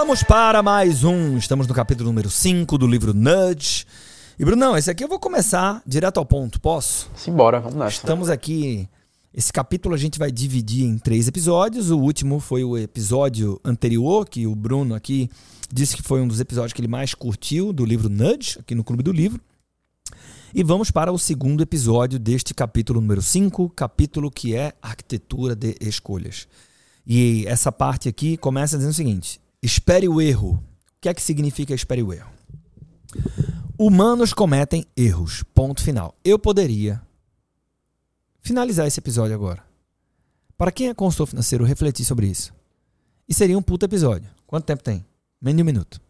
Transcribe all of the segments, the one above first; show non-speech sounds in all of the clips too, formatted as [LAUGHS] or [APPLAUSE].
Vamos para mais um. Estamos no capítulo número 5 do livro Nudge. E Brunão, esse aqui eu vou começar direto ao ponto, posso? Simbora, vamos nessa. Estamos aqui. Esse capítulo a gente vai dividir em três episódios. O último foi o episódio anterior, que o Bruno aqui disse que foi um dos episódios que ele mais curtiu do livro Nudge, aqui no Clube do Livro. E vamos para o segundo episódio deste capítulo número 5, capítulo que é Arquitetura de Escolhas. E essa parte aqui começa dizendo o seguinte: espere o erro. O que é que significa espere o erro? Humanos cometem erros. Ponto final. Eu poderia finalizar esse episódio agora. Para quem é consultor financeiro, refletir sobre isso. E seria um puto episódio. Quanto tempo tem? Menos de um minuto.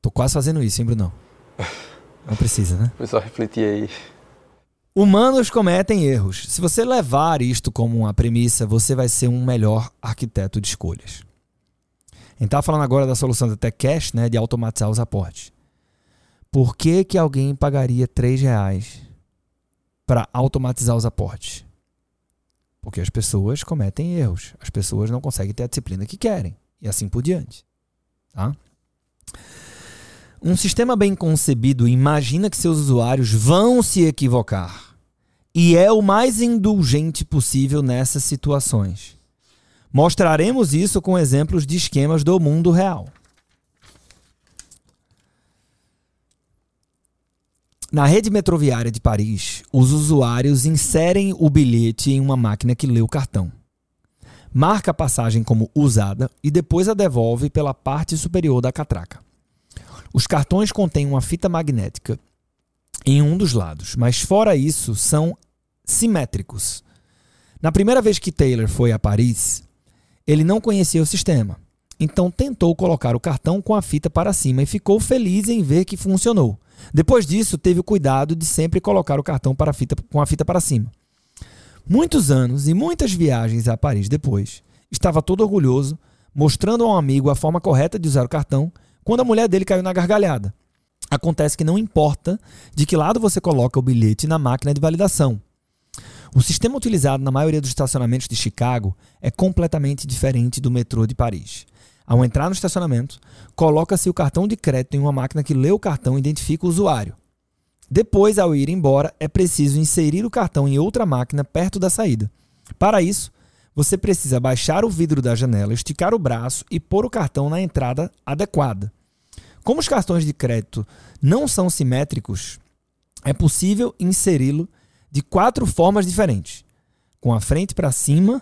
Tô quase fazendo isso, hein, Brunão? Não precisa, né? Só refletir aí. Humanos cometem erros. Se você levar isto como uma premissa, você vai ser um melhor arquiteto de escolhas. Gente está falando agora da solução da TechCash, né, de automatizar os aportes. Por que, que alguém pagaria R$ reais para automatizar os aportes? Porque as pessoas cometem erros. As pessoas não conseguem ter a disciplina que querem. E assim por diante. Tá? Um sistema bem concebido imagina que seus usuários vão se equivocar e é o mais indulgente possível nessas situações. Mostraremos isso com exemplos de esquemas do mundo real. Na rede metroviária de Paris, os usuários inserem o bilhete em uma máquina que lê o cartão. Marca a passagem como usada e depois a devolve pela parte superior da catraca. Os cartões contêm uma fita magnética em um dos lados, mas fora isso, são simétricos. Na primeira vez que Taylor foi a Paris, ele não conhecia o sistema. Então tentou colocar o cartão com a fita para cima e ficou feliz em ver que funcionou. Depois disso, teve o cuidado de sempre colocar o cartão para a fita, com a fita para cima. Muitos anos e muitas viagens a Paris depois, estava todo orgulhoso, mostrando a um amigo a forma correta de usar o cartão quando a mulher dele caiu na gargalhada. Acontece que não importa de que lado você coloca o bilhete na máquina de validação. O sistema utilizado na maioria dos estacionamentos de Chicago é completamente diferente do metrô de Paris. Ao entrar no estacionamento, coloca-se o cartão de crédito em uma máquina que lê o cartão e identifica o usuário. Depois, ao ir embora, é preciso inserir o cartão em outra máquina perto da saída. Para isso, você precisa baixar o vidro da janela, esticar o braço e pôr o cartão na entrada adequada. Como os cartões de crédito não são simétricos, é possível inseri-lo de quatro formas diferentes: com a frente para cima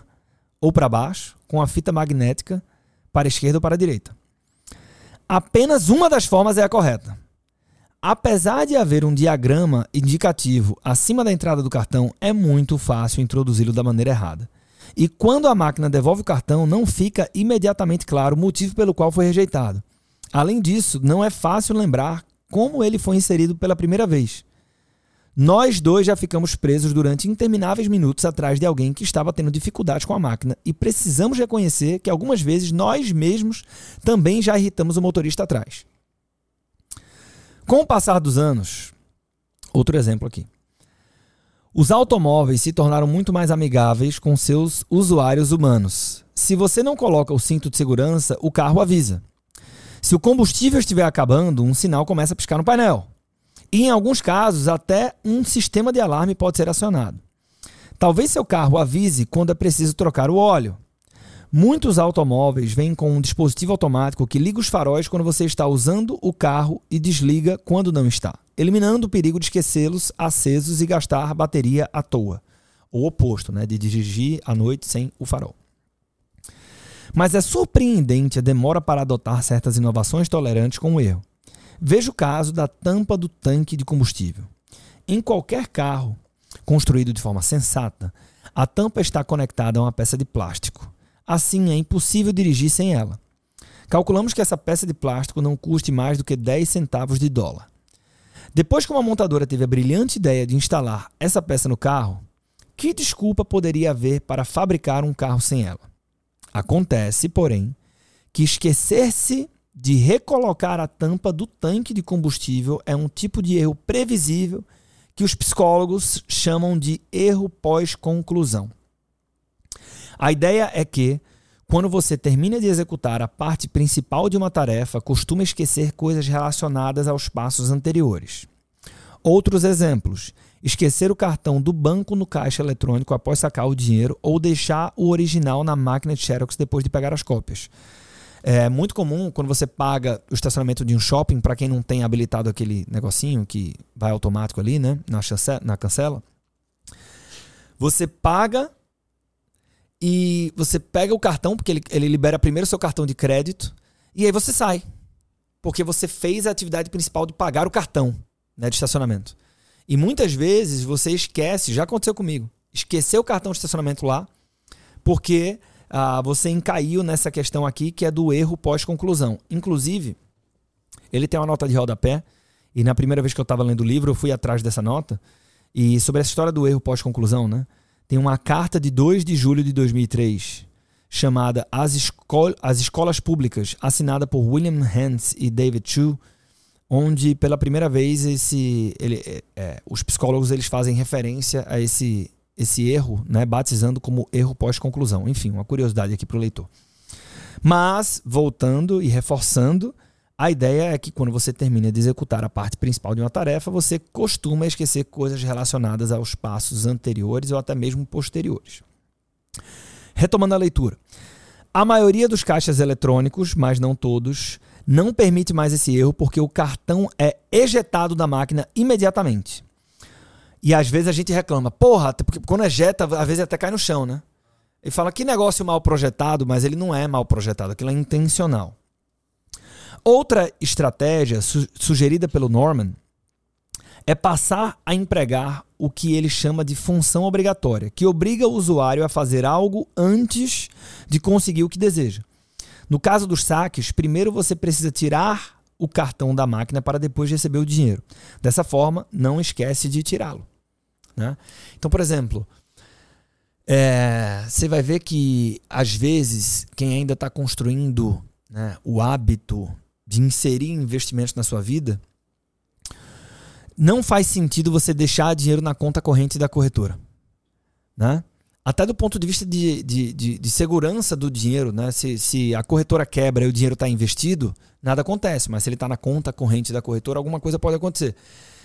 ou para baixo, com a fita magnética para a esquerda ou para a direita. Apenas uma das formas é a correta. Apesar de haver um diagrama indicativo acima da entrada do cartão, é muito fácil introduzi-lo da maneira errada. E quando a máquina devolve o cartão, não fica imediatamente claro o motivo pelo qual foi rejeitado. Além disso, não é fácil lembrar como ele foi inserido pela primeira vez. Nós dois já ficamos presos durante intermináveis minutos atrás de alguém que estava tendo dificuldades com a máquina e precisamos reconhecer que algumas vezes nós mesmos também já irritamos o motorista atrás. Com o passar dos anos, outro exemplo aqui. Os automóveis se tornaram muito mais amigáveis com seus usuários humanos. Se você não coloca o cinto de segurança, o carro avisa. Se o combustível estiver acabando, um sinal começa a piscar no painel. E em alguns casos, até um sistema de alarme pode ser acionado. Talvez seu carro avise quando é preciso trocar o óleo. Muitos automóveis vêm com um dispositivo automático que liga os faróis quando você está usando o carro e desliga quando não está eliminando o perigo de esquecê-los acesos e gastar bateria à toa. O oposto, né, de dirigir à noite sem o farol. Mas é surpreendente a demora para adotar certas inovações tolerantes com o erro. Veja o caso da tampa do tanque de combustível. Em qualquer carro construído de forma sensata, a tampa está conectada a uma peça de plástico. Assim, é impossível dirigir sem ela. Calculamos que essa peça de plástico não custe mais do que 10 centavos de dólar. Depois que uma montadora teve a brilhante ideia de instalar essa peça no carro, que desculpa poderia haver para fabricar um carro sem ela? Acontece, porém, que esquecer-se de recolocar a tampa do tanque de combustível é um tipo de erro previsível que os psicólogos chamam de erro pós-conclusão. A ideia é que, quando você termina de executar a parte principal de uma tarefa, costuma esquecer coisas relacionadas aos passos anteriores. Outros exemplos: esquecer o cartão do banco no caixa eletrônico após sacar o dinheiro ou deixar o original na máquina de Xerox depois de pegar as cópias. É muito comum quando você paga o estacionamento de um shopping, para quem não tem habilitado aquele negocinho que vai automático ali, né, na, chancela, na cancela, você paga e você pega o cartão, porque ele, ele libera primeiro o seu cartão de crédito, e aí você sai. Porque você fez a atividade principal de pagar o cartão né, de estacionamento. E muitas vezes você esquece, já aconteceu comigo, esqueceu o cartão de estacionamento lá, porque ah, você encaiu nessa questão aqui que é do erro pós-conclusão. Inclusive, ele tem uma nota de rodapé, e na primeira vez que eu estava lendo o livro, eu fui atrás dessa nota, e sobre essa história do erro pós-conclusão, né? tem uma carta de 2 de julho de 2003 chamada As, Escol As Escolas Públicas, assinada por William Hans e David Chu, onde pela primeira vez esse, ele, é, é, os psicólogos eles fazem referência a esse, esse erro, né, batizando como erro pós-conclusão. Enfim, uma curiosidade aqui para o leitor. Mas, voltando e reforçando, a ideia é que quando você termina de executar a parte principal de uma tarefa, você costuma esquecer coisas relacionadas aos passos anteriores ou até mesmo posteriores. Retomando a leitura. A maioria dos caixas eletrônicos, mas não todos, não permite mais esse erro porque o cartão é ejetado da máquina imediatamente. E às vezes a gente reclama, porra, porque quando ejeta, às vezes até cai no chão, né? E fala que negócio mal projetado, mas ele não é mal projetado, aquilo é intencional. Outra estratégia su sugerida pelo Norman é passar a empregar o que ele chama de função obrigatória, que obriga o usuário a fazer algo antes de conseguir o que deseja. No caso dos saques, primeiro você precisa tirar o cartão da máquina para depois receber o dinheiro. Dessa forma, não esquece de tirá-lo. Né? Então, por exemplo, é, você vai ver que às vezes quem ainda está construindo né, o hábito de inserir investimentos na sua vida, não faz sentido você deixar dinheiro na conta corrente da corretora. Né? Até do ponto de vista de, de, de, de segurança do dinheiro, né? se, se a corretora quebra e o dinheiro está investido, nada acontece. Mas se ele está na conta corrente da corretora, alguma coisa pode acontecer.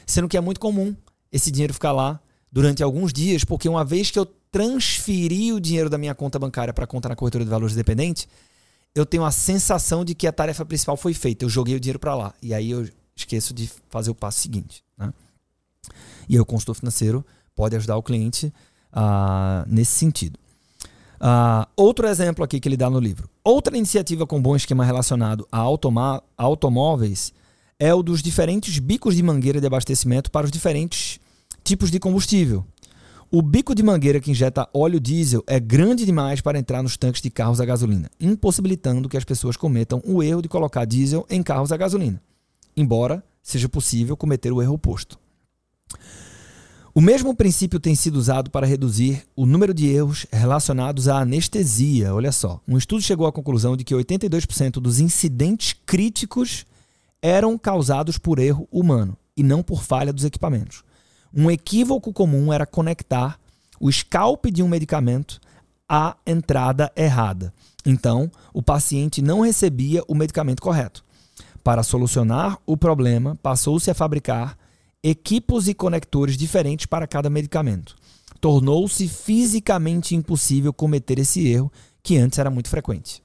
Sendo que é muito comum esse dinheiro ficar lá durante alguns dias, porque uma vez que eu transferi o dinheiro da minha conta bancária para a conta na corretora de valores independente, eu tenho a sensação de que a tarefa principal foi feita. Eu joguei o dinheiro para lá. E aí eu esqueço de fazer o passo seguinte. Né? E aí o consultor financeiro pode ajudar o cliente uh, nesse sentido. Uh, outro exemplo aqui que ele dá no livro. Outra iniciativa com bom esquema relacionado a automóveis é o dos diferentes bicos de mangueira de abastecimento para os diferentes tipos de combustível. O bico de mangueira que injeta óleo diesel é grande demais para entrar nos tanques de carros a gasolina, impossibilitando que as pessoas cometam o erro de colocar diesel em carros a gasolina, embora seja possível cometer o erro oposto. O mesmo princípio tem sido usado para reduzir o número de erros relacionados à anestesia. Olha só, um estudo chegou à conclusão de que 82% dos incidentes críticos eram causados por erro humano e não por falha dos equipamentos. Um equívoco comum era conectar o scalp de um medicamento à entrada errada. Então, o paciente não recebia o medicamento correto. Para solucionar o problema, passou-se a fabricar equipos e conectores diferentes para cada medicamento. Tornou-se fisicamente impossível cometer esse erro, que antes era muito frequente.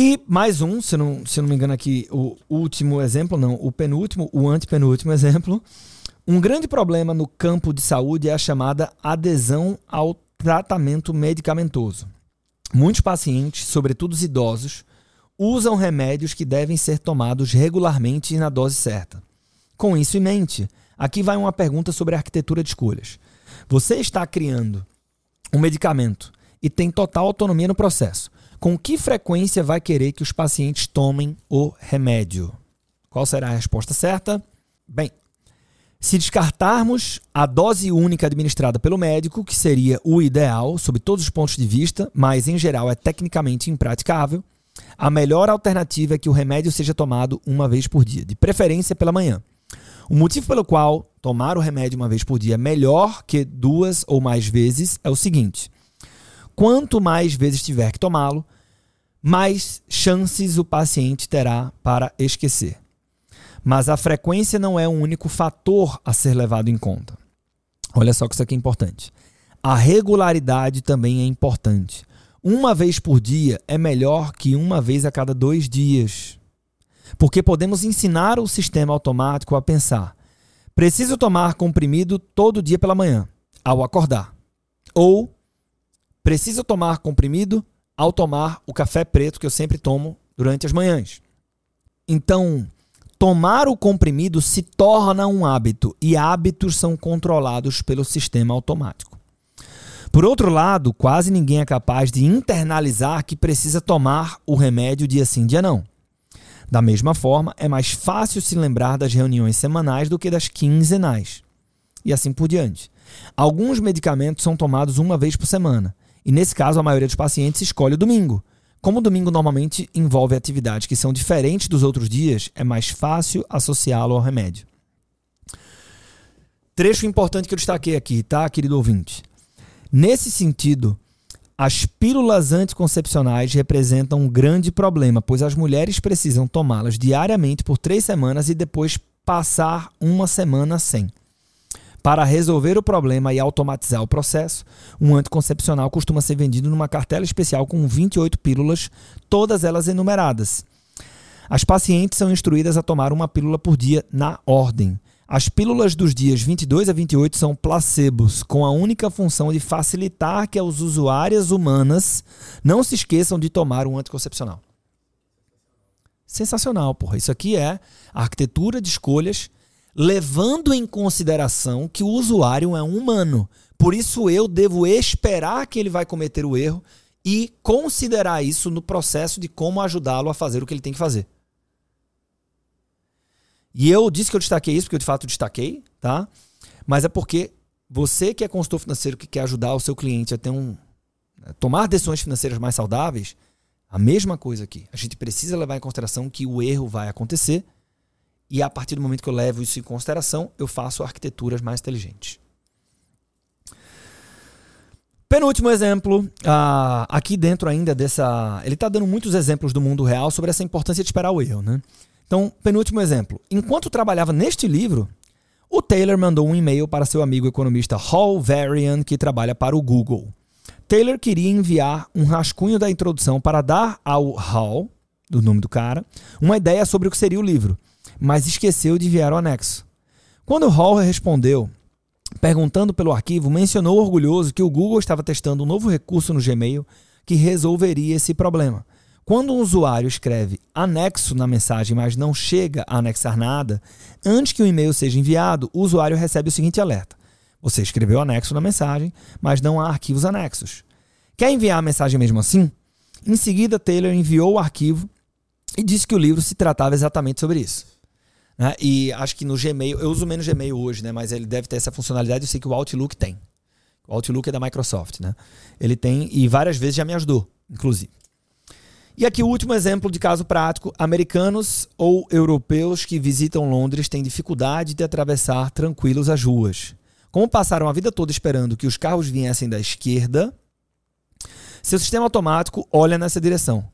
E mais um, se não, se não me engano aqui, o último exemplo, não, o penúltimo, o antepenúltimo exemplo. Um grande problema no campo de saúde é a chamada adesão ao tratamento medicamentoso. Muitos pacientes, sobretudo os idosos, usam remédios que devem ser tomados regularmente e na dose certa. Com isso em mente, aqui vai uma pergunta sobre a arquitetura de escolhas. Você está criando um medicamento e tem total autonomia no processo com que frequência vai querer que os pacientes tomem o remédio? Qual será a resposta certa? Bem, se descartarmos a dose única administrada pelo médico, que seria o ideal sob todos os pontos de vista, mas em geral é tecnicamente impraticável, a melhor alternativa é que o remédio seja tomado uma vez por dia, de preferência pela manhã. O motivo pelo qual tomar o remédio uma vez por dia é melhor que duas ou mais vezes é o seguinte: quanto mais vezes tiver que tomá-lo, mais chances o paciente terá para esquecer. Mas a frequência não é o único fator a ser levado em conta. Olha só que isso aqui é importante. A regularidade também é importante. Uma vez por dia é melhor que uma vez a cada dois dias. Porque podemos ensinar o sistema automático a pensar: preciso tomar comprimido todo dia pela manhã, ao acordar. Ou preciso tomar comprimido ao tomar o café preto que eu sempre tomo durante as manhãs. Então, tomar o comprimido se torna um hábito e hábitos são controlados pelo sistema automático. Por outro lado, quase ninguém é capaz de internalizar que precisa tomar o remédio dia sim, dia não. Da mesma forma, é mais fácil se lembrar das reuniões semanais do que das quinzenais. E assim por diante. Alguns medicamentos são tomados uma vez por semana, e nesse caso, a maioria dos pacientes escolhe o domingo. Como o domingo normalmente envolve atividades que são diferentes dos outros dias, é mais fácil associá-lo ao remédio. Trecho importante que eu destaquei aqui, tá, querido ouvinte? Nesse sentido, as pílulas anticoncepcionais representam um grande problema, pois as mulheres precisam tomá-las diariamente por três semanas e depois passar uma semana sem. Para resolver o problema e automatizar o processo, um anticoncepcional costuma ser vendido numa cartela especial com 28 pílulas, todas elas enumeradas. As pacientes são instruídas a tomar uma pílula por dia na ordem. As pílulas dos dias 22 a 28 são placebos, com a única função de facilitar que as usuárias humanas não se esqueçam de tomar um anticoncepcional. Sensacional, porra. Isso aqui é a arquitetura de escolhas levando em consideração que o usuário é um humano. Por isso eu devo esperar que ele vai cometer o erro e considerar isso no processo de como ajudá-lo a fazer o que ele tem que fazer. E eu disse que eu destaquei isso porque eu de fato destaquei, tá? Mas é porque você que é consultor financeiro que quer ajudar o seu cliente a ter um né, tomar decisões financeiras mais saudáveis, a mesma coisa aqui. A gente precisa levar em consideração que o erro vai acontecer e a partir do momento que eu levo isso em consideração, eu faço arquiteturas mais inteligentes. Penúltimo exemplo, uh, aqui dentro ainda dessa. Ele está dando muitos exemplos do mundo real sobre essa importância de esperar o erro. Né? Então, penúltimo exemplo. Enquanto trabalhava neste livro, o Taylor mandou um e-mail para seu amigo economista Hall Varian, que trabalha para o Google. Taylor queria enviar um rascunho da introdução para dar ao Hall, do nome do cara, uma ideia sobre o que seria o livro mas esqueceu de enviar o anexo. Quando Hall respondeu, perguntando pelo arquivo, mencionou orgulhoso que o Google estava testando um novo recurso no Gmail que resolveria esse problema. Quando um usuário escreve anexo na mensagem, mas não chega a anexar nada, antes que o e-mail seja enviado, o usuário recebe o seguinte alerta: Você escreveu anexo na mensagem, mas não há arquivos anexos. Quer enviar a mensagem mesmo assim? Em seguida, Taylor enviou o arquivo e disse que o livro se tratava exatamente sobre isso. Né? E acho que no Gmail, eu uso menos Gmail hoje, né? mas ele deve ter essa funcionalidade. Eu sei que o Outlook tem. O Outlook é da Microsoft. Né? Ele tem e várias vezes já me ajudou, inclusive. E aqui o último exemplo de caso prático: americanos ou europeus que visitam Londres têm dificuldade de atravessar tranquilos as ruas. Como passaram a vida toda esperando que os carros viessem da esquerda, seu sistema automático olha nessa direção.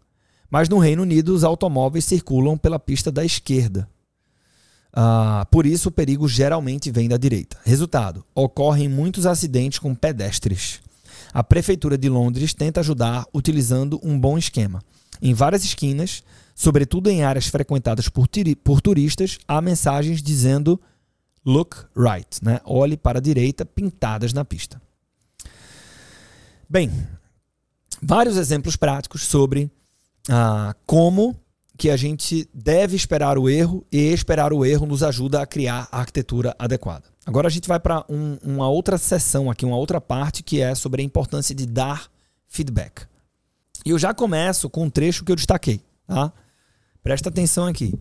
Mas no Reino Unido, os automóveis circulam pela pista da esquerda. Uh, por isso, o perigo geralmente vem da direita. Resultado: ocorrem muitos acidentes com pedestres. A Prefeitura de Londres tenta ajudar utilizando um bom esquema. Em várias esquinas, sobretudo em áreas frequentadas por, por turistas, há mensagens dizendo look right, né? olhe para a direita, pintadas na pista. Bem, vários exemplos práticos sobre uh, como que a gente deve esperar o erro e esperar o erro nos ajuda a criar a arquitetura adequada. Agora a gente vai para um, uma outra sessão aqui, uma outra parte que é sobre a importância de dar feedback. E eu já começo com um trecho que eu destaquei, tá? Presta atenção aqui.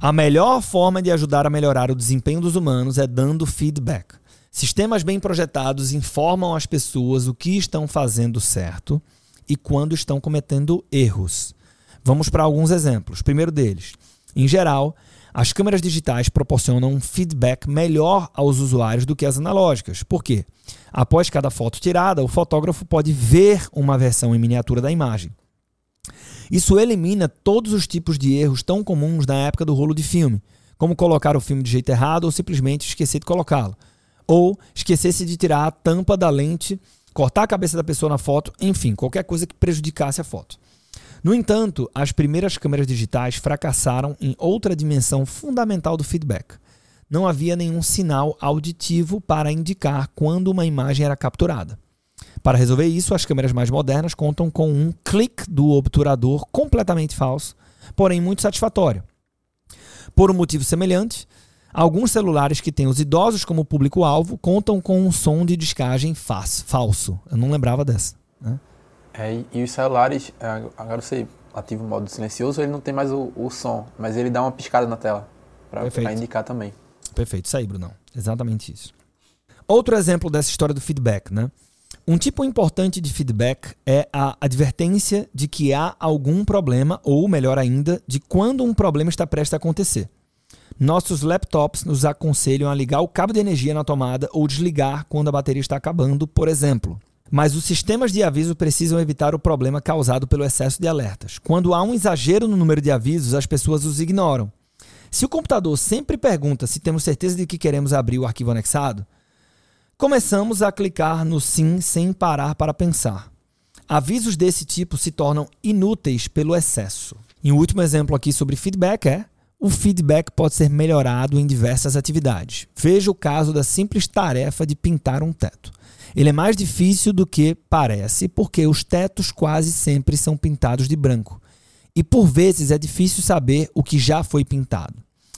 A melhor forma de ajudar a melhorar o desempenho dos humanos é dando feedback. Sistemas bem projetados informam as pessoas o que estão fazendo certo e quando estão cometendo erros. Vamos para alguns exemplos. Primeiro deles, em geral, As câmeras digitais proporcionam um feedback melhor aos usuários do que as analógicas. Por quê? Após cada foto tirada, o fotógrafo pode ver uma versão em miniatura da imagem. Isso elimina todos os tipos de erros tão comuns na época do rolo de filme, como colocar o filme de jeito errado ou simplesmente esquecer de colocá-lo, ou esquecer-se de tirar a tampa da lente, cortar a cabeça da pessoa na foto, enfim, qualquer coisa que prejudicasse a foto. No entanto, as primeiras câmeras digitais fracassaram em outra dimensão fundamental do feedback. Não havia nenhum sinal auditivo para indicar quando uma imagem era capturada. Para resolver isso, as câmeras mais modernas contam com um clique do obturador completamente falso, porém muito satisfatório. Por um motivo semelhante, alguns celulares que têm os idosos como público-alvo contam com um som de descagem falso. Eu não lembrava dessa. Né? É, e os celulares, é, agora você ativa o modo silencioso, ele não tem mais o, o som, mas ele dá uma piscada na tela para indicar também. Perfeito, isso aí, Brunão. Exatamente isso. Outro exemplo dessa história do feedback, né? Um tipo importante de feedback é a advertência de que há algum problema, ou melhor ainda, de quando um problema está prestes a acontecer. Nossos laptops nos aconselham a ligar o cabo de energia na tomada ou desligar quando a bateria está acabando, por exemplo. Mas os sistemas de aviso precisam evitar o problema causado pelo excesso de alertas. Quando há um exagero no número de avisos, as pessoas os ignoram. Se o computador sempre pergunta se temos certeza de que queremos abrir o arquivo anexado, começamos a clicar no sim sem parar para pensar. Avisos desse tipo se tornam inúteis pelo excesso. E um último exemplo aqui sobre feedback é: o feedback pode ser melhorado em diversas atividades. Veja o caso da simples tarefa de pintar um teto. Ele é mais difícil do que parece, porque os tetos quase sempre são pintados de branco. E por vezes é difícil saber o que já foi pintado.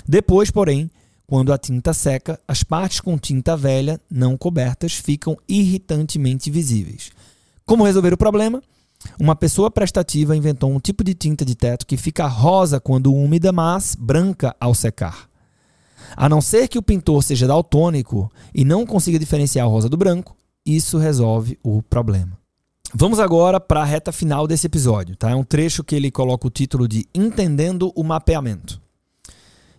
Depois, porém, quando a tinta seca, as partes com tinta velha não cobertas ficam irritantemente visíveis. Como resolver o problema? Uma pessoa prestativa inventou um tipo de tinta de teto que fica rosa quando úmida, mas branca ao secar. A não ser que o pintor seja daltônico e não consiga diferenciar o rosa do branco, isso resolve o problema. Vamos agora para a reta final desse episódio. Tá? É um trecho que ele coloca o título de Entendendo o Mapeamento.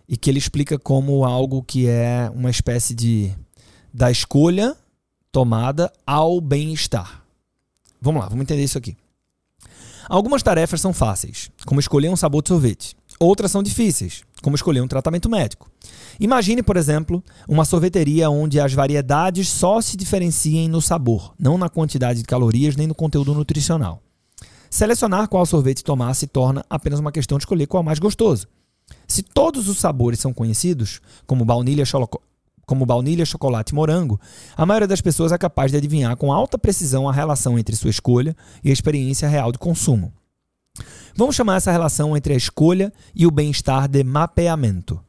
E que ele explica como algo que é uma espécie de da escolha tomada ao bem-estar. Vamos lá, vamos entender isso aqui. Algumas tarefas são fáceis, como escolher um sabor de sorvete. Outras são difíceis, como escolher um tratamento médico. Imagine, por exemplo, uma sorveteria onde as variedades só se diferenciem no sabor, não na quantidade de calorias nem no conteúdo nutricional. Selecionar qual sorvete tomar se torna apenas uma questão de escolher qual é mais gostoso. Se todos os sabores são conhecidos, como baunilha, como baunilha, chocolate e morango, a maioria das pessoas é capaz de adivinhar com alta precisão a relação entre sua escolha e a experiência real de consumo. Vamos chamar essa relação entre a escolha e o bem-estar de mapeamento.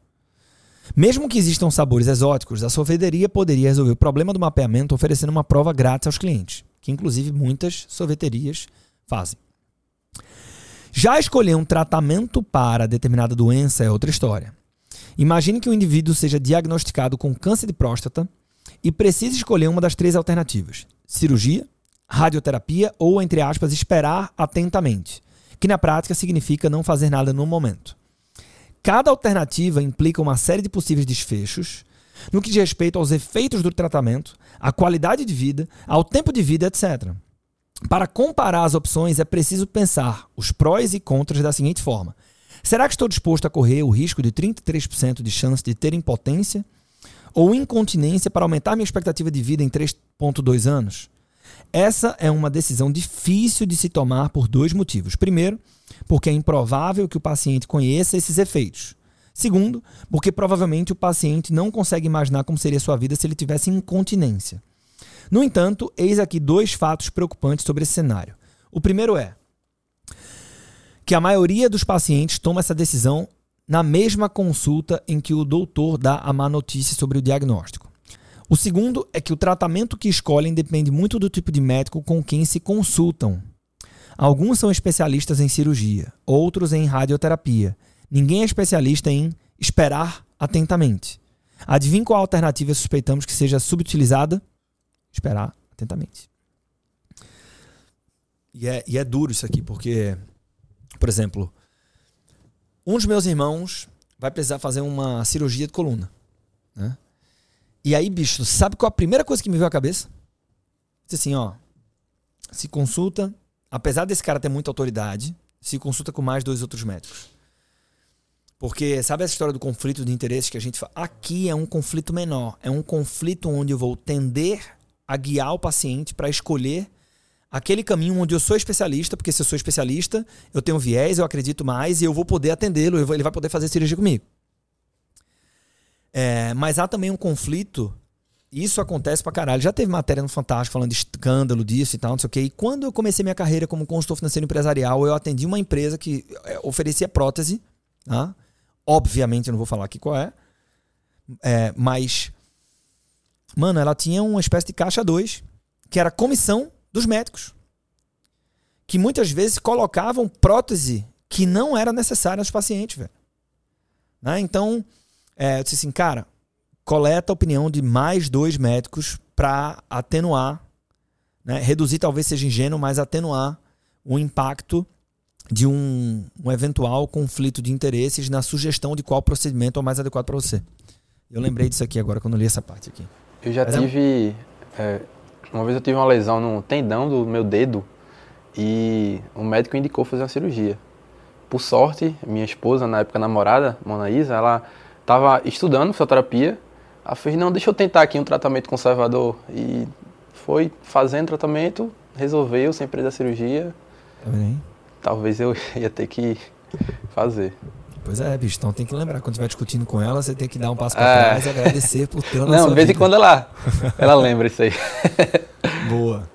Mesmo que existam sabores exóticos, a sorveteria poderia resolver o problema do mapeamento oferecendo uma prova grátis aos clientes, que inclusive muitas sorveterias fazem. Já escolher um tratamento para determinada doença é outra história. Imagine que o indivíduo seja diagnosticado com câncer de próstata e precise escolher uma das três alternativas: cirurgia, radioterapia ou, entre aspas, esperar atentamente, que na prática significa não fazer nada no momento. Cada alternativa implica uma série de possíveis desfechos no que diz respeito aos efeitos do tratamento, à qualidade de vida, ao tempo de vida, etc. Para comparar as opções, é preciso pensar os prós e contras da seguinte forma: será que estou disposto a correr o risco de 33% de chance de ter impotência ou incontinência para aumentar minha expectativa de vida em 3,2 anos? Essa é uma decisão difícil de se tomar por dois motivos. Primeiro, porque é improvável que o paciente conheça esses efeitos. Segundo, porque provavelmente o paciente não consegue imaginar como seria sua vida se ele tivesse incontinência. No entanto, eis aqui dois fatos preocupantes sobre esse cenário. O primeiro é que a maioria dos pacientes toma essa decisão na mesma consulta em que o doutor dá a má notícia sobre o diagnóstico. O segundo é que o tratamento que escolhem depende muito do tipo de médico com quem se consultam. Alguns são especialistas em cirurgia, outros em radioterapia. Ninguém é especialista em esperar atentamente. Adivinhe qual alternativa suspeitamos que seja subutilizada? Esperar atentamente. E é, e é duro isso aqui, porque, por exemplo, um dos meus irmãos vai precisar fazer uma cirurgia de coluna. Né? E aí, bicho, sabe qual a primeira coisa que me veio à cabeça? Disse assim, ó. Se consulta, apesar desse cara ter muita autoridade, se consulta com mais dois outros médicos. Porque sabe essa história do conflito de interesses que a gente fala? Aqui é um conflito menor. É um conflito onde eu vou tender a guiar o paciente para escolher aquele caminho onde eu sou especialista, porque se eu sou especialista, eu tenho viés, eu acredito mais e eu vou poder atendê-lo, ele vai poder fazer cirurgia comigo. É, mas há também um conflito, isso acontece pra caralho. Já teve matéria no Fantástico falando de escândalo disso e tal, não sei o quê. E quando eu comecei minha carreira como consultor financeiro empresarial, eu atendi uma empresa que é, oferecia prótese, tá? Obviamente eu não vou falar aqui qual é, é mas, mano, ela tinha uma espécie de caixa 2, que era comissão dos médicos. Que muitas vezes colocavam prótese que não era necessária nos pacientes, velho. Né? Então, é, eu disse assim, cara, coleta a opinião de mais dois médicos para atenuar, né? reduzir talvez seja ingênuo, mas atenuar o impacto de um, um, eventual conflito de interesses na sugestão de qual procedimento é o mais adequado para você. Eu lembrei disso aqui agora quando li essa parte aqui. Eu já Mas é tive é... Uma vez eu tive uma lesão no tendão do meu dedo e o médico indicou fazer uma cirurgia. Por sorte, minha esposa, na época namorada, Mona Isa, ela estava estudando fisioterapia. Ela fez, não, deixa eu tentar aqui um tratamento conservador. E foi fazendo tratamento, resolveu, sem precisar da cirurgia. Tá Talvez eu [LAUGHS] ia ter que fazer. Pois é, bicho. Então tem que lembrar, quando estiver discutindo com ela, você tem que dar um passo para é. trás e agradecer por ter Não, de vez em quando ela, [LAUGHS] ela lembra isso aí. Boa.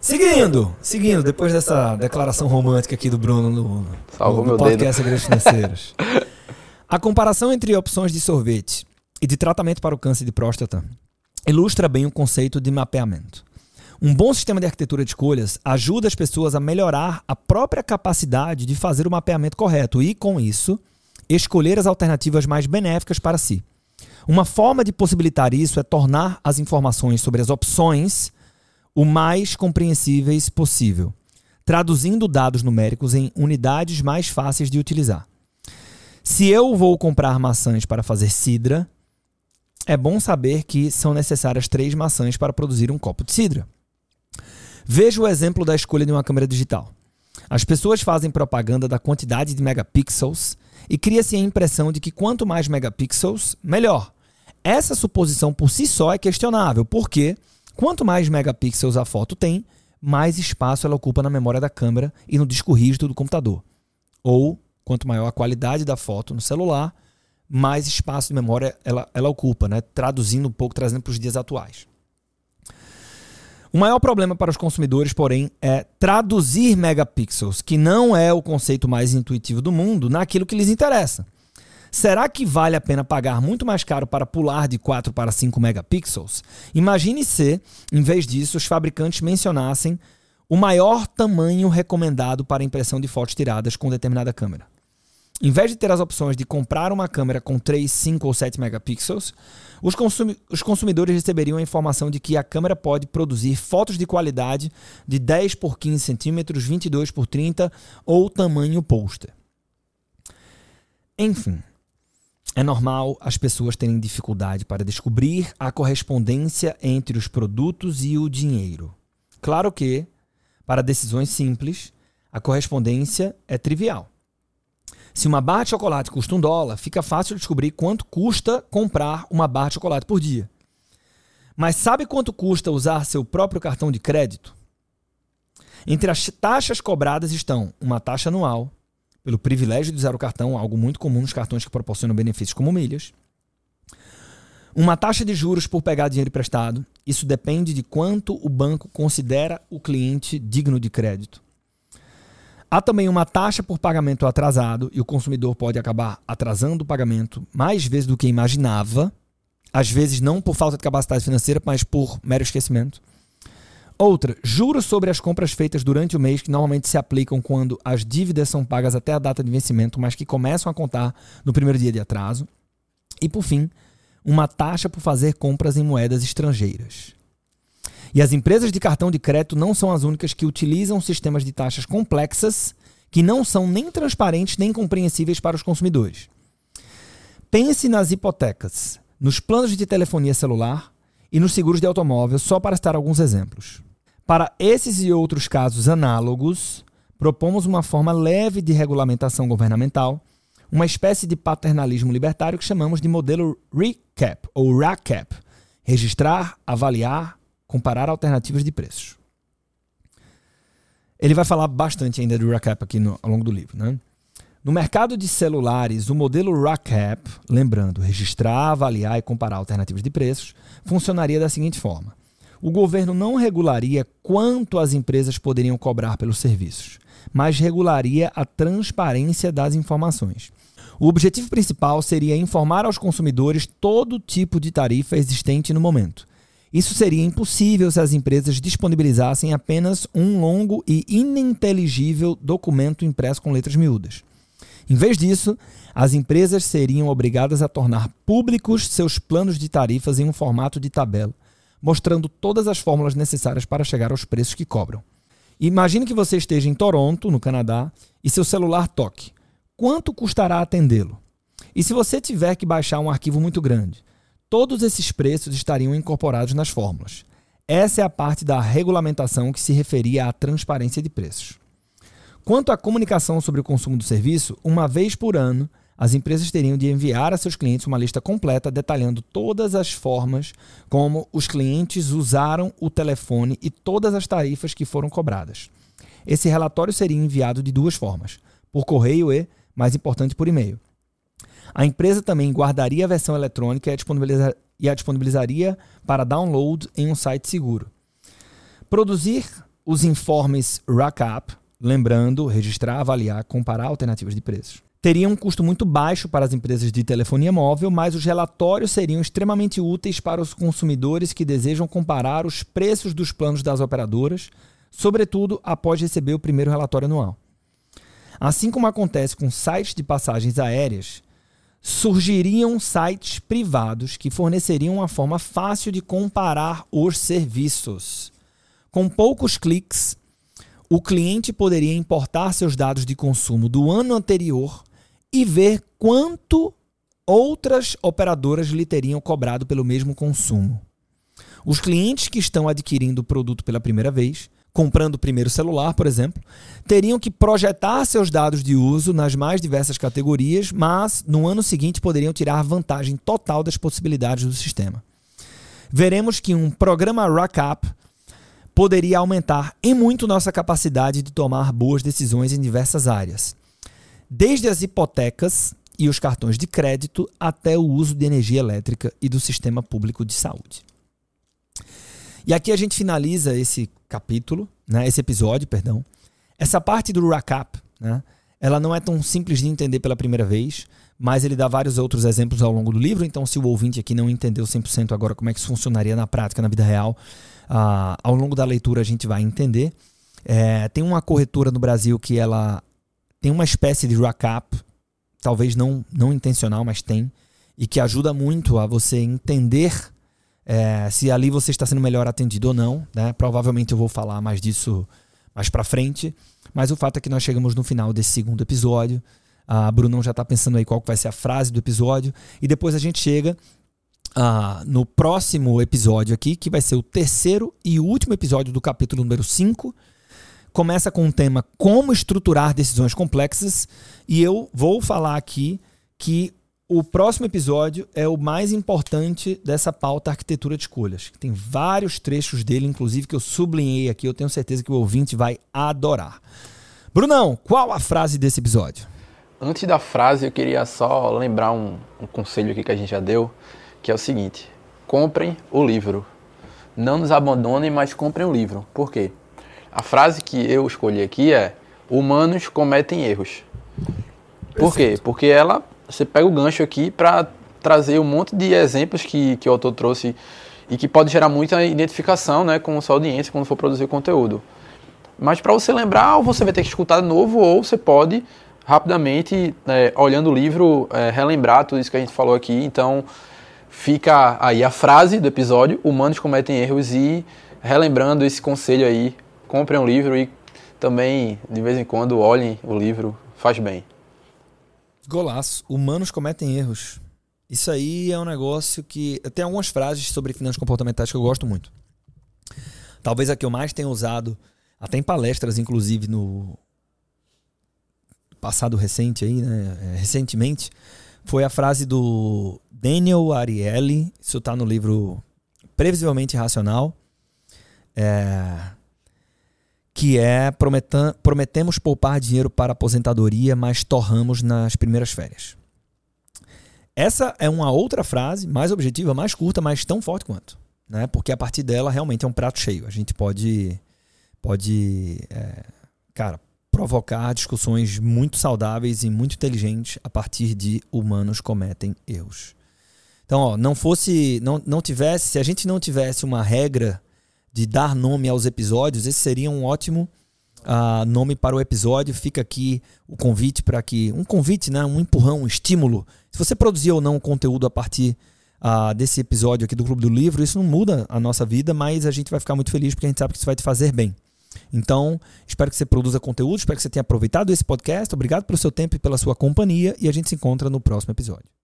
Seguindo, seguindo, depois dessa declaração romântica aqui do Bruno no, Salvou no, no podcast Segredos Financeiros. A comparação entre opções de sorvete e de tratamento para o câncer de próstata ilustra bem o conceito de mapeamento. Um bom sistema de arquitetura de escolhas ajuda as pessoas a melhorar a própria capacidade de fazer o mapeamento correto e, com isso, escolher as alternativas mais benéficas para si. Uma forma de possibilitar isso é tornar as informações sobre as opções o mais compreensíveis possível, traduzindo dados numéricos em unidades mais fáceis de utilizar. Se eu vou comprar maçãs para fazer cidra, é bom saber que são necessárias três maçãs para produzir um copo de cidra. Veja o exemplo da escolha de uma câmera digital. As pessoas fazem propaganda da quantidade de megapixels e cria-se a impressão de que quanto mais megapixels, melhor. Essa suposição por si só é questionável, porque quanto mais megapixels a foto tem, mais espaço ela ocupa na memória da câmera e no disco rígido do computador. Ou, quanto maior a qualidade da foto no celular, mais espaço de memória ela, ela ocupa, né? traduzindo um pouco, trazendo para os dias atuais. O maior problema para os consumidores, porém, é traduzir megapixels, que não é o conceito mais intuitivo do mundo, naquilo que lhes interessa. Será que vale a pena pagar muito mais caro para pular de 4 para 5 megapixels? Imagine se, em vez disso, os fabricantes mencionassem o maior tamanho recomendado para impressão de fotos tiradas com determinada câmera. Em vez de ter as opções de comprar uma câmera com 3, 5 ou 7 megapixels, os, consumi os, consumidores receberiam a informação de que a câmera pode produzir fotos de qualidade de 10 por 15 centímetros, 22 por 30 ou tamanho pôster. Enfim, é normal as pessoas terem dificuldade para descobrir a correspondência entre os produtos e o dinheiro. Claro que, para decisões simples, a correspondência é trivial. Se uma barra de chocolate custa um dólar, fica fácil descobrir quanto custa comprar uma barra de chocolate por dia. Mas sabe quanto custa usar seu próprio cartão de crédito? Entre as taxas cobradas estão uma taxa anual, pelo privilégio de usar o cartão, algo muito comum nos cartões que proporcionam benefícios como milhas. Uma taxa de juros por pegar dinheiro emprestado, isso depende de quanto o banco considera o cliente digno de crédito. Há também uma taxa por pagamento atrasado e o consumidor pode acabar atrasando o pagamento mais vezes do que imaginava, às vezes não por falta de capacidade financeira, mas por mero esquecimento. Outra, juros sobre as compras feitas durante o mês que normalmente se aplicam quando as dívidas são pagas até a data de vencimento, mas que começam a contar no primeiro dia de atraso. E por fim, uma taxa por fazer compras em moedas estrangeiras. E as empresas de cartão de crédito não são as únicas que utilizam sistemas de taxas complexas que não são nem transparentes nem compreensíveis para os consumidores. Pense nas hipotecas, nos planos de telefonia celular e nos seguros de automóvel, só para citar alguns exemplos. Para esses e outros casos análogos, propomos uma forma leve de regulamentação governamental, uma espécie de paternalismo libertário que chamamos de modelo RECAP ou RACAP registrar, avaliar, comparar alternativas de preços. Ele vai falar bastante ainda do RACAP aqui no, ao longo do livro. Né? No mercado de celulares, o modelo RACAP, lembrando, registrar, avaliar e comparar alternativas de preços, funcionaria da seguinte forma: o governo não regularia quanto as empresas poderiam cobrar pelos serviços, mas regularia a transparência das informações. O objetivo principal seria informar aos consumidores todo tipo de tarifa existente no momento. Isso seria impossível se as empresas disponibilizassem apenas um longo e ininteligível documento impresso com letras miúdas. Em vez disso, as empresas seriam obrigadas a tornar públicos seus planos de tarifas em um formato de tabela, mostrando todas as fórmulas necessárias para chegar aos preços que cobram. Imagine que você esteja em Toronto, no Canadá, e seu celular toque. Quanto custará atendê-lo? E se você tiver que baixar um arquivo muito grande? Todos esses preços estariam incorporados nas fórmulas. Essa é a parte da regulamentação que se referia à transparência de preços. Quanto à comunicação sobre o consumo do serviço, uma vez por ano, as empresas teriam de enviar a seus clientes uma lista completa detalhando todas as formas como os clientes usaram o telefone e todas as tarifas que foram cobradas. Esse relatório seria enviado de duas formas: por correio e, mais importante, por e-mail. A empresa também guardaria a versão eletrônica e a disponibilizaria para download em um site seguro. Produzir os informes RACAP Lembrando, registrar, avaliar, comparar alternativas de preços. Teria um custo muito baixo para as empresas de telefonia móvel, mas os relatórios seriam extremamente úteis para os consumidores que desejam comparar os preços dos planos das operadoras, sobretudo após receber o primeiro relatório anual. Assim como acontece com sites de passagens aéreas, surgiriam sites privados que forneceriam uma forma fácil de comparar os serviços. Com poucos cliques, o cliente poderia importar seus dados de consumo do ano anterior e ver quanto outras operadoras lhe teriam cobrado pelo mesmo consumo. Os clientes que estão adquirindo o produto pela primeira vez, comprando o primeiro celular, por exemplo, teriam que projetar seus dados de uso nas mais diversas categorias, mas no ano seguinte poderiam tirar vantagem total das possibilidades do sistema. Veremos que um programa Rackup poderia aumentar em muito nossa capacidade de tomar boas decisões em diversas áreas, desde as hipotecas e os cartões de crédito até o uso de energia elétrica e do sistema público de saúde. E aqui a gente finaliza esse capítulo, né, esse episódio, perdão. Essa parte do Rakap, né, ela não é tão simples de entender pela primeira vez, mas ele dá vários outros exemplos ao longo do livro, então se o ouvinte aqui não entendeu 100% agora como é que isso funcionaria na prática, na vida real, ah, ao longo da leitura a gente vai entender. É, tem uma corretora no Brasil que ela tem uma espécie de rack-up, talvez não, não intencional, mas tem, e que ajuda muito a você entender é, se ali você está sendo melhor atendido ou não. Né? Provavelmente eu vou falar mais disso mais para frente, mas o fato é que nós chegamos no final desse segundo episódio. A Brunão já está pensando aí qual vai ser a frase do episódio, e depois a gente chega ah, no próximo episódio aqui, que vai ser o terceiro e último episódio do capítulo número 5. Começa com o tema Como estruturar decisões complexas. E eu vou falar aqui que o próximo episódio é o mais importante dessa pauta arquitetura de escolhas. Tem vários trechos dele, inclusive, que eu sublinhei aqui. Eu tenho certeza que o ouvinte vai adorar. Brunão, qual a frase desse episódio? Antes da frase, eu queria só lembrar um, um conselho aqui que a gente já deu que é o seguinte: comprem o livro. Não nos abandonem, mas comprem o livro. Por quê? A frase que eu escolhi aqui é: humanos cometem erros. Por quê? Porque ela, você pega o gancho aqui para trazer um monte de exemplos que, que o autor trouxe e que pode gerar muita identificação né, com a sua audiência quando for produzir conteúdo. Mas para você lembrar, ou você vai ter que escutar de novo, ou você pode rapidamente, é, olhando o livro, é, relembrar tudo isso que a gente falou aqui. Então, fica aí a frase do episódio: Humanos cometem erros e relembrando esse conselho aí, comprem um livro e também de vez em quando olhem o livro, faz bem. Golaço. Humanos cometem erros. Isso aí é um negócio que. Tem algumas frases sobre finanças comportamentais que eu gosto muito. Talvez a que eu mais tenha usado, até em palestras, inclusive, no passado recente aí, né? É, recentemente, foi a frase do Daniel Ariely. Isso está no livro Previsivelmente Racional. É, que é prometemos poupar dinheiro para aposentadoria, mas torramos nas primeiras férias. Essa é uma outra frase, mais objetiva, mais curta, mas tão forte quanto. Né? Porque a partir dela realmente é um prato cheio. A gente pode, pode é, cara, provocar discussões muito saudáveis e muito inteligentes a partir de humanos cometem erros. Então, ó, não fosse, não, não tivesse, se a gente não tivesse uma regra de dar nome aos episódios, esse seria um ótimo uh, nome para o episódio. Fica aqui o convite para que. Um convite, né? um empurrão, um estímulo. Se você produzir ou não conteúdo a partir uh, desse episódio aqui do Clube do Livro, isso não muda a nossa vida, mas a gente vai ficar muito feliz porque a gente sabe que isso vai te fazer bem. Então, espero que você produza conteúdo, espero que você tenha aproveitado esse podcast. Obrigado pelo seu tempo e pela sua companhia e a gente se encontra no próximo episódio.